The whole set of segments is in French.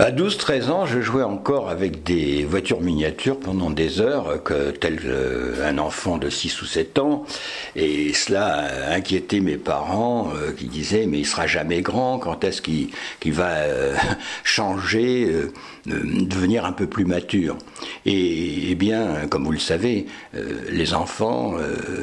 À 12-13 ans, je jouais encore avec des voitures miniatures pendant des heures, que, tel euh, un enfant de 6 ou 7 ans. Et cela inquiétait mes parents euh, qui disaient Mais il sera jamais grand, quand est-ce qu'il va euh, changer, devenir un peu plus mature? Et, et, bien, comme vous le savez, les enfants,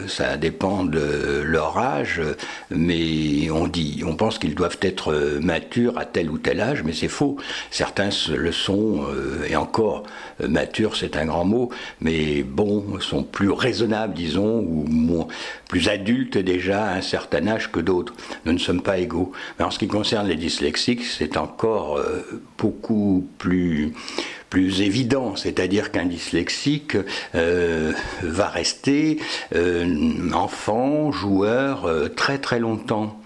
ça dépend de leur âge, mais on dit, on pense qu'ils doivent être matures à tel ou tel âge, mais c'est faux certains le sont, euh, et encore, euh, mature c'est un grand mot, mais bon, sont plus raisonnables, disons, ou plus adultes déjà à un certain âge que d'autres. Nous ne sommes pas égaux. Mais en ce qui concerne les dyslexiques, c'est encore euh, beaucoup plus plus évident, c'est-à-dire qu'un dyslexique va rester enfant, joueur très très longtemps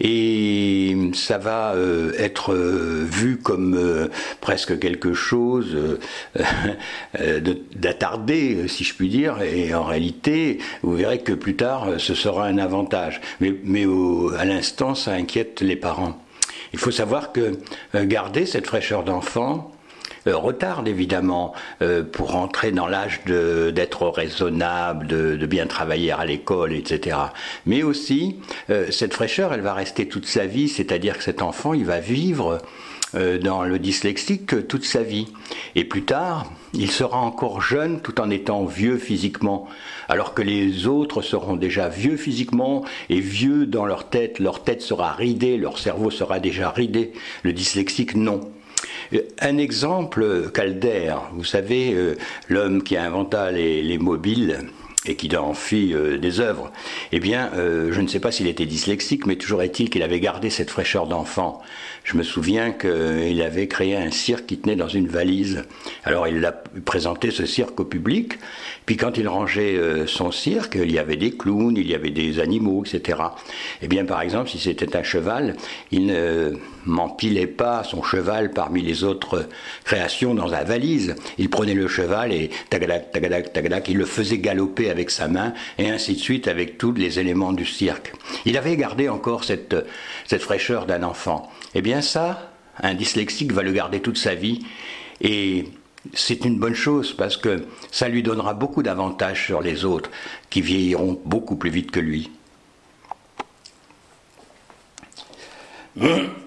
et ça va euh, être euh, vu comme euh, presque quelque chose d'attardé, si je puis dire, et en réalité, vous verrez que plus tard, ce sera un avantage. Mais, mais à l'instant, ça inquiète les parents. Il faut savoir que garder cette fraîcheur d'enfant, euh, retarde évidemment euh, pour entrer dans l'âge d'être raisonnable, de, bien travailler à l'école, etc. Mais aussi, euh, cette fraîcheur, elle va rester toute sa vie, c'est-à-dire que cet enfant, il va vivre dans le dyslexique toute sa vie. Et plus tard, il sera encore jeune tout en étant vieux physiquement, alors que les autres seront déjà vieux physiquement et vieux dans leur tête. Leur tête sera ridée, leur cerveau sera déjà ridé. Le dyslexique, non. Un exemple, Calder, vous savez, euh, l'homme qui inventa les, mobiles et qui en fit euh, des œuvres, eh bien, euh, je ne sais pas s'il était dyslexique, mais toujours est-il qu'il avait gardé cette fraîcheur d'enfant. Je me souviens qu'il avait créé un cirque qui tenait dans une valise. Alors il a présenté ce cirque au public, puis quand il rangeait euh, son cirque, il y avait des clowns, il y avait des animaux, etc. Eh bien, par exemple, si c'était un cheval, il ne m'empilait pas son cheval parmi les autres créations dans la valise. Il prenait le cheval et tagadac, tagadac, tagadac, il le faisait galoper avec sa main et ainsi de suite avec tous les éléments du cirque. Il avait gardé encore cette, cette fraîcheur d'un enfant. Eh bien, ça, un dyslexique va le garder toute sa vie et c'est une bonne chose parce que ça lui donnera beaucoup d'avantages sur les autres qui vieilliront beaucoup plus vite que lui.